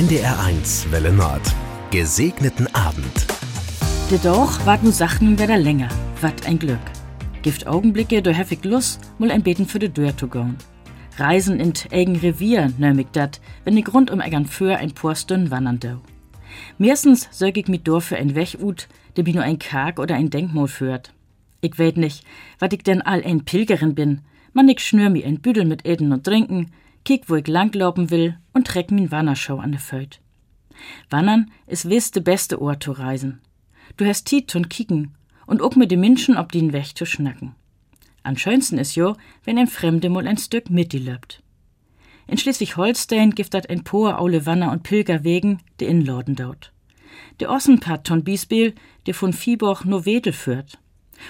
NDR1 Welle Nord. Gesegneten Abend. De Doch wart nu Sachen wieder länger. Wat ein Glück. Gift Augenblicke, do heftig Lust, mul ein Beten für de Dörr zu gehen. Reisen in eigen Revier, nömig dat, wenn ich rund um egern für ein paar Stunden wandern do. Meistens sög ich mit do für ein Weg ut, der mir nur ein Karg oder ein Denkmal führt. Ich weet nicht, wat ich denn all ein Pilgerin bin. Man ich schnür mi ein Büdel mit Eden und Trinken, kick, wo ich langlaufen will und treck min Wannerschau an de Föt. Wandern is wiss de beste Ort zu reisen. Du hast Tiet und kicken und auch mit de Menschen ob den Weg zu schnacken. Am schönsten is jo, wenn ein Fremde mal ein Stück mit die löbt. In Schleswig-Holstein gibt dat ein paar aule Wanner- und Pilgerwegen, de in Lorden dort. De Ossenpart von Biesbiel, der von Viehboch nur Wedel führt.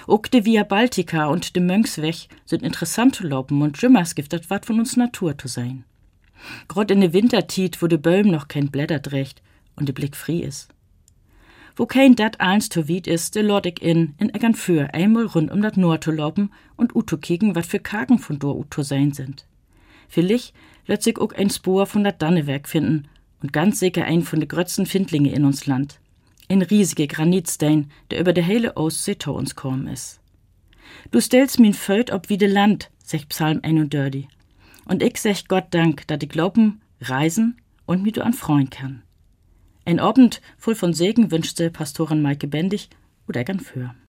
Auch de Via Baltica und de Mönchsweg sind interessant zu laufen und Jimmers gibt dat wat von uns Natur zu sein. Grad in de Wintertiet, wo de Böhm noch kein Blätter trägt und de Blick frei is. Wo kein dat eins zu weit is, de lord ich in, in Eggern für einmal rund um dat Nord zu laufen und uto kicken, wat für Kagen von dor uto sein sind. Vielleicht sich auch ein Spor von dat Dannewerk finden und ganz sicher ein von de grötzten Findlinge in uns Land. Ein riesige Granitstein, der über de hele Ostsee to uns kommen is. Du stellst min Föt ob wie de Land, sech Psalm 31. Und ich sech Gott Dank, dat ich glauben, reisen und mi du an freuen kann. Ein Abend voll von Segen wünschte Pastorin Maike Bendig oder gern für.